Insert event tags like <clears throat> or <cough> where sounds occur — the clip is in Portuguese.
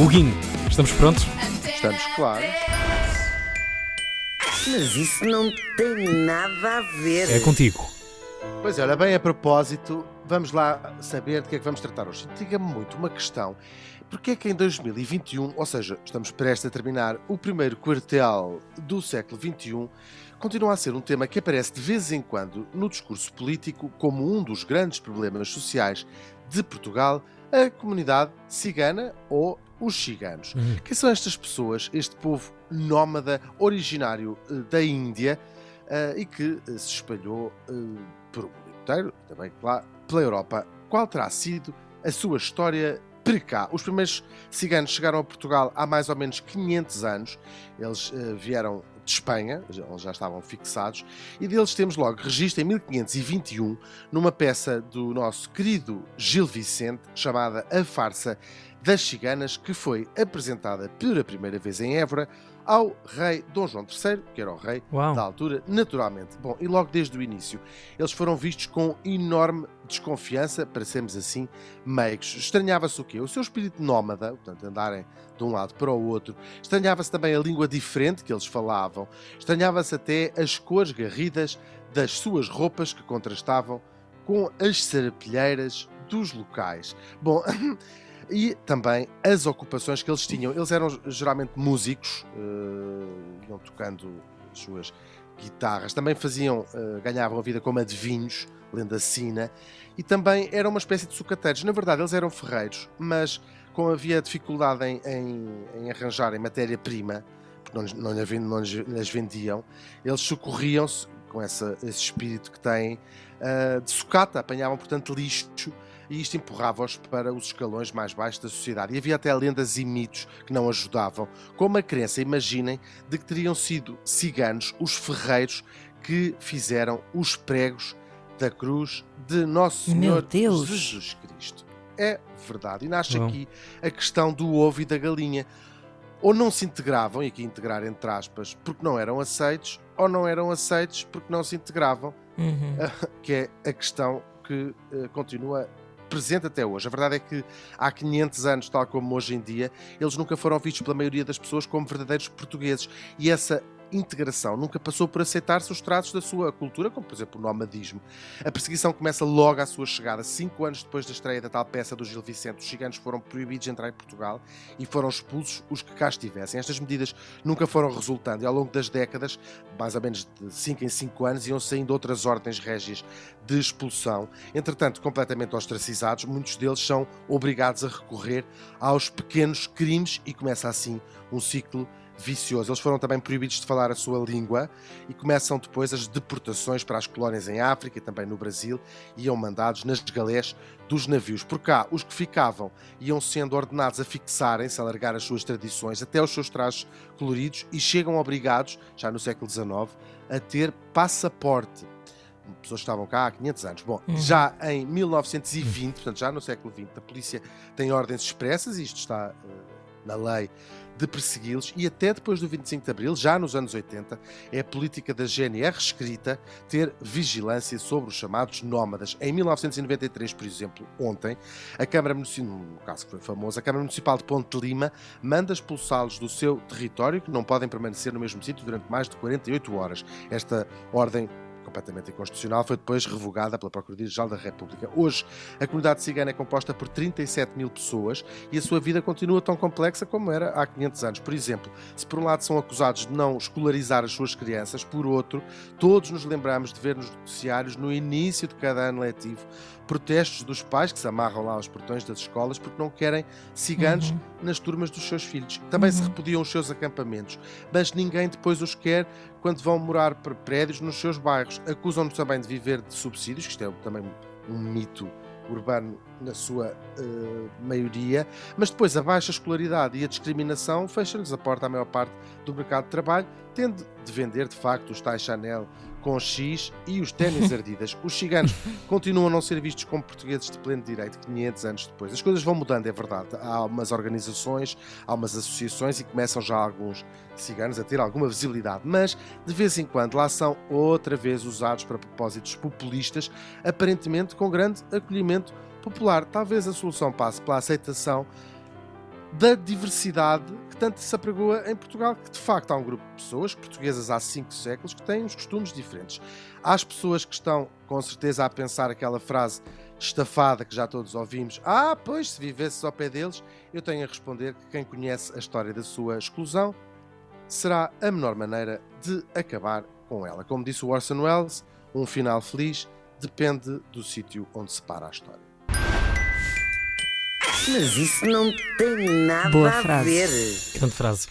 Huguinho, estamos prontos? Estamos, claro. Mas isso não tem nada a ver. É contigo. Pois é, olha, bem a propósito, vamos lá saber de que é que vamos tratar hoje. Diga-me muito uma questão. Porquê é que em 2021, ou seja, estamos prestes a terminar o primeiro quartel do século XXI, continua a ser um tema que aparece de vez em quando no discurso político como um dos grandes problemas sociais de Portugal, a comunidade cigana ou os ciganos. Uhum. Quem são estas pessoas, este povo nómada originário eh, da Índia eh, e que eh, se espalhou eh, por o mundo inteiro, também, claro, pela Europa? Qual terá sido a sua história para cá? Os primeiros ciganos chegaram a Portugal há mais ou menos 500 anos. Eles eh, vieram de Espanha, eles já estavam fixados, e deles temos logo registro em 1521, numa peça do nosso querido Gil Vicente, chamada A Farsa das Ciganas, que foi apresentada pela primeira vez em Évora ao rei Dom João III, que era o rei Uau. da altura, naturalmente. Bom, e logo desde o início, eles foram vistos com enorme desconfiança, para sermos assim, meigos. Estranhava-se o quê? O seu espírito nómada, portanto, andarem de um lado para o outro. Estranhava-se também a língua diferente que eles falavam. Estranhava-se até as cores garridas das suas roupas que contrastavam com as sarapilheiras dos locais. Bom, <clears throat> e também as ocupações que eles tinham. Eles eram geralmente músicos, eh, iam tocando as suas guitarras, também faziam, eh, ganhavam a vida como adivinhos, lendo a sina, e também eram uma espécie de sucateiros. Na verdade, eles eram ferreiros, mas como havia dificuldade em, em- em arranjarem matéria-prima, porque não, não, não lhes vendiam, eles socorriam-se com essa- esse espírito que têm ah, de sucata, apanhavam portanto lixo e isto empurrava-os para os escalões mais baixos da sociedade. E havia até lendas e mitos que não ajudavam, como a crença, imaginem, de que teriam sido ciganos os ferreiros que fizeram os pregos da cruz de Nosso Meu Senhor Deus! Jesus Cristo. É verdade. E nasce Bom. aqui a questão do ovo e da galinha. Ou não se integravam, e aqui integrar entre aspas, porque não eram aceitos, ou não eram aceitos porque não se integravam, Uhum. <laughs> que é a questão que eh, continua presente até hoje. A verdade é que há 500 anos, tal como hoje em dia, eles nunca foram vistos pela maioria das pessoas como verdadeiros portugueses. E essa integração nunca passou por aceitar-se os traços da sua cultura, como por exemplo o nomadismo. A perseguição começa logo à sua chegada. Cinco anos depois da estreia da tal peça do Gil Vicente, os ciganos foram proibidos de entrar em Portugal e foram expulsos os que cá estivessem. Estas medidas nunca foram resultando e ao longo das décadas, mais ou menos de 5 em 5 anos, iam saindo outras ordens régias de expulsão. Entretanto, completamente ostracizados, muitos deles são obrigados a recorrer aos pequenos crimes e começa assim um ciclo vicioso. Eles foram também proibidos de falar a sua língua e começam depois as deportações para as colónias em África e também no Brasil e iam mandados nas galés dos navios. Por cá, os que ficavam iam sendo ordenados a fixarem-se, a largar as suas tradições, até os seus trajes coloridos e chegam obrigados, já no século XIX, a ter passaporte. Pessoas que estavam cá há 500 anos. Bom, Uhum. já em 1920, portanto, já no século XX, a polícia tem ordens expressas, e isto está eh, na lei, de persegui-los, e até depois do 25 de Abril, já nos anos 80, é a política da GNR escrita ter vigilância sobre os chamados nómadas. Em 1993, por exemplo, ontem, a Câmara Municipal, no caso que foi famoso, a Câmara Municipal de Ponte Lima manda expulsá-los do seu território, que não podem permanecer no mesmo sítio durante mais de 48 horas. Esta ordem completamente inconstitucional, foi depois revogada pela Procuradoria-Geral da República. Hoje, a comunidade cigana é composta por 37 mil pessoas e a sua vida continua tão complexa como era há 500 anos. Por exemplo, se por um lado são acusados de não escolarizar as suas crianças, por outro, todos nos lembramos de ver nos noticiários, no início de cada ano letivo, protestos dos pais que se amarram lá aos portões das escolas porque não querem ciganos Uhum. nas turmas dos seus filhos. Também se Uhum. repudiam os seus acampamentos, mas ninguém depois os quer quando vão morar para prédios nos seus bairros. Acusam-nos também de viver de subsídios, que isto é também um mito urbano na sua eh, maioria, mas depois a baixa escolaridade e a discriminação fecham-lhes a porta à maior parte do mercado de trabalho, tendo de vender de facto os tais Chanel com X e os ténis ardidas. Os ciganos <laughs> continuam a não ser vistos como portugueses de pleno direito 500 anos depois. As coisas vão mudando, é verdade. Há umas organizações, há umas associações e começam já alguns ciganos a ter alguma visibilidade, mas de vez em quando lá são outra vez usados para propósitos populistas, aparentemente com grande acolhimento popular. Talvez a solução passe pela aceitação da diversidade tanto se apregoa em Portugal, que de facto há um grupo de pessoas portuguesas há cinco séculos que têm uns costumes diferentes. Há as pessoas que estão com certeza a pensar aquela frase estafada que já todos ouvimos. Ah, pois, se vivesses ao pé deles, eu tenho a responder que quem conhece a história da sua exclusão será a menor maneira de acabar com ela. Como disse o Orson Welles, um final feliz depende do sítio onde se para a história. Mas isso não tem nada Boa a frase. ver. Grande frase.